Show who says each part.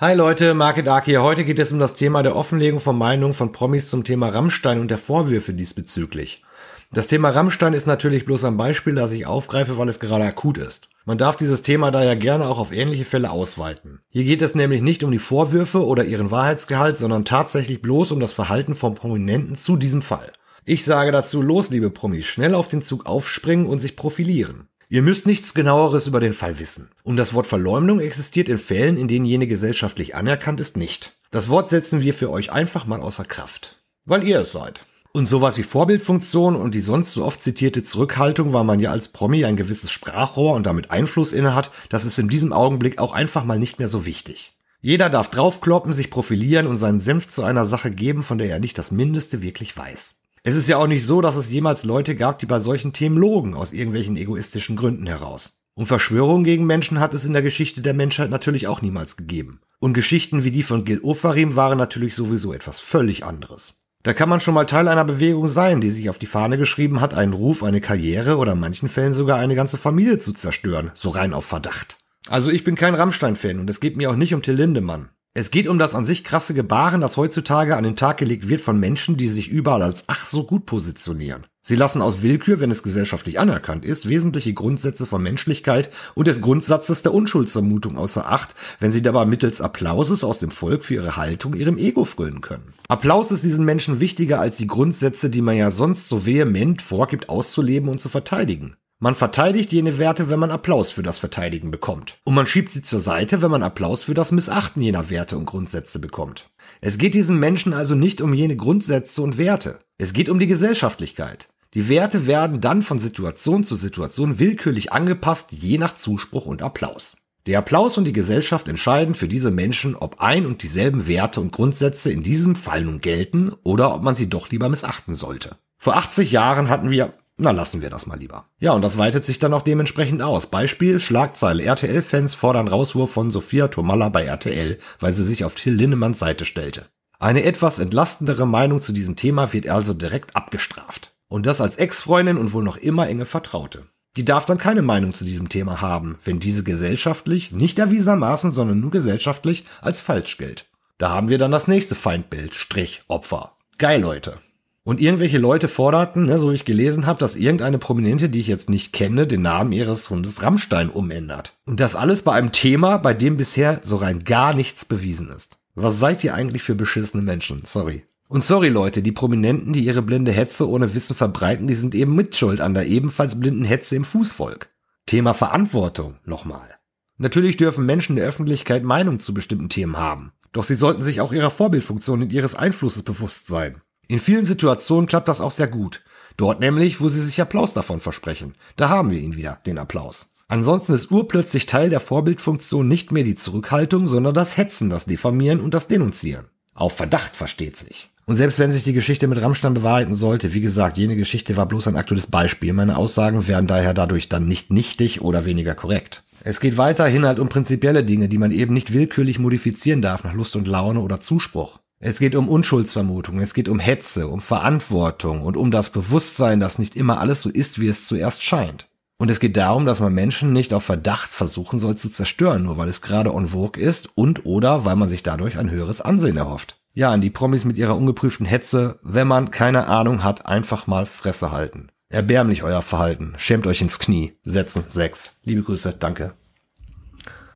Speaker 1: Hi Leute, Market Ark hier. Heute geht es um das Thema der Offenlegung von Meinungen von Promis zum Thema Rammstein und der Vorwürfe diesbezüglich. Das Thema Rammstein ist natürlich bloß ein Beispiel, das ich aufgreife, weil es gerade akut ist. Man darf dieses Thema daher gerne auch auf ähnliche Fälle ausweiten. Hier geht es nämlich nicht um die Vorwürfe oder ihren Wahrheitsgehalt, sondern tatsächlich bloß um das Verhalten von Prominenten zu diesem Fall. Ich sage dazu los, liebe Promis, schnell auf den Zug aufspringen und sich profilieren. Ihr müsst nichts genaueres über den Fall wissen. Und das Wort Verleumdung existiert in Fällen, in denen jene gesellschaftlich anerkannt ist, nicht. Das Wort setzen wir für euch einfach mal außer Kraft. Weil ihr es seid. Und sowas wie Vorbildfunktion und die sonst so oft zitierte Zurückhaltung, weil man ja als Promi ein gewisses Sprachrohr und damit Einfluss inne hat, das ist in diesem Augenblick auch einfach mal nicht mehr so wichtig. Jeder darf draufkloppen, sich profilieren und seinen Senf zu einer Sache geben, von der er nicht das Mindeste wirklich weiß. Es ist ja auch nicht so, dass es jemals Leute gab, die bei solchen Themen logen, aus irgendwelchen egoistischen Gründen heraus. Und Verschwörungen gegen Menschen hat es in der Geschichte der Menschheit natürlich auch niemals gegeben. Und Geschichten wie die von Gil Ofarim waren natürlich sowieso etwas völlig anderes. Da kann man schon mal Teil einer Bewegung sein, die sich auf die Fahne geschrieben hat, einen Ruf, eine Karriere oder in manchen Fällen sogar eine ganze Familie zu zerstören, so rein auf Verdacht. Also ich bin kein Rammstein-Fan und es geht mir auch nicht um Till Lindemann. Es geht um das an sich krasse Gebaren, das heutzutage an den Tag gelegt wird von Menschen, die sich überall als ach so gut positionieren. Sie lassen aus Willkür, wenn es gesellschaftlich anerkannt ist, wesentliche Grundsätze von Menschlichkeit und des Grundsatzes der Unschuldsvermutung außer Acht, wenn sie dabei mittels Applauses aus dem Volk für ihre Haltung ihrem Ego frönen können. Applaus ist diesen Menschen wichtiger als die Grundsätze, die man ja sonst so vehement vorgibt auszuleben und zu verteidigen. Man verteidigt jene Werte, wenn man Applaus für das Verteidigen bekommt. Und man schiebt sie zur Seite, wenn man Applaus für das Missachten jener Werte und Grundsätze bekommt. Es geht diesen Menschen also nicht um jene Grundsätze und Werte. Es geht um die Gesellschaftlichkeit. Die Werte werden dann von Situation zu Situation willkürlich angepasst, je nach Zuspruch und Applaus. Der Applaus und die Gesellschaft entscheiden für diese Menschen, ob ein und dieselben Werte und Grundsätze in diesem Fall nun gelten oder ob man sie doch lieber missachten sollte. Vor 80 Jahren hatten wir na, lassen wir das mal lieber. Ja, und das weitet sich dann auch dementsprechend aus. Beispiel, Schlagzeile. RTL-Fans fordern Rauswurf von Sophia Tomalla bei RTL, weil sie sich auf Till Lindemanns Seite stellte. Eine etwas entlastendere Meinung zu diesem Thema wird also direkt abgestraft. Und das als Ex-Freundin und wohl noch immer enge Vertraute. Die darf dann keine Meinung zu diesem Thema haben, wenn diese gesellschaftlich, nicht erwiesenermaßen, sondern nur gesellschaftlich als falsch gilt. Da haben wir dann das nächste Feindbild, Strich, Opfer. Geil, Leute. Und irgendwelche Leute forderten, ne, so wie ich gelesen habe, dass irgendeine Prominente, die ich jetzt nicht kenne, den Namen ihres Hundes Rammstein umändert. Und das alles bei einem Thema, bei dem bisher so rein gar nichts bewiesen ist. Was seid ihr eigentlich für beschissene Menschen? Sorry. Und sorry Leute, die Prominenten, die ihre blinde Hetze ohne Wissen verbreiten, die sind eben mitschuld an der ebenfalls blinden Hetze im Fußvolk. Thema Verantwortung nochmal. Natürlich dürfen Menschen der Öffentlichkeit Meinung zu bestimmten Themen haben. Doch sie sollten sich auch ihrer Vorbildfunktion und ihres Einflusses bewusst sein. In vielen Situationen klappt das auch sehr gut. Dort nämlich, wo sie sich Applaus davon versprechen. Da haben wir ihn wieder, den Applaus. Ansonsten ist urplötzlich Teil der Vorbildfunktion nicht mehr die Zurückhaltung, sondern das Hetzen, das Diffamieren und das Denunzieren. Auf Verdacht versteht sich. Und selbst wenn sich die Geschichte mit Rammstein bewahrheiten sollte, wie gesagt, jene Geschichte war bloß ein aktuelles Beispiel. Meine Aussagen wären daher dadurch dann nicht nichtig oder weniger korrekt. Es geht weiterhin halt um prinzipielle Dinge, die man eben nicht willkürlich modifizieren darf nach Lust und Laune oder Zuspruch. Es geht um Unschuldsvermutung, es geht um Hetze, um Verantwortung und um das Bewusstsein, dass nicht immer alles so ist, wie es zuerst scheint. Und es geht darum, dass man Menschen nicht auf Verdacht versuchen soll zu zerstören, nur weil es gerade en vogue ist und oder weil man sich dadurch ein höheres Ansehen erhofft. Ja, an die Promis mit ihrer ungeprüften Hetze, wenn man keine Ahnung hat, einfach mal Fresse halten. Erbärmlich euer Verhalten. Schämt euch ins Knie. Setzen. Sechs. Liebe Grüße. Danke.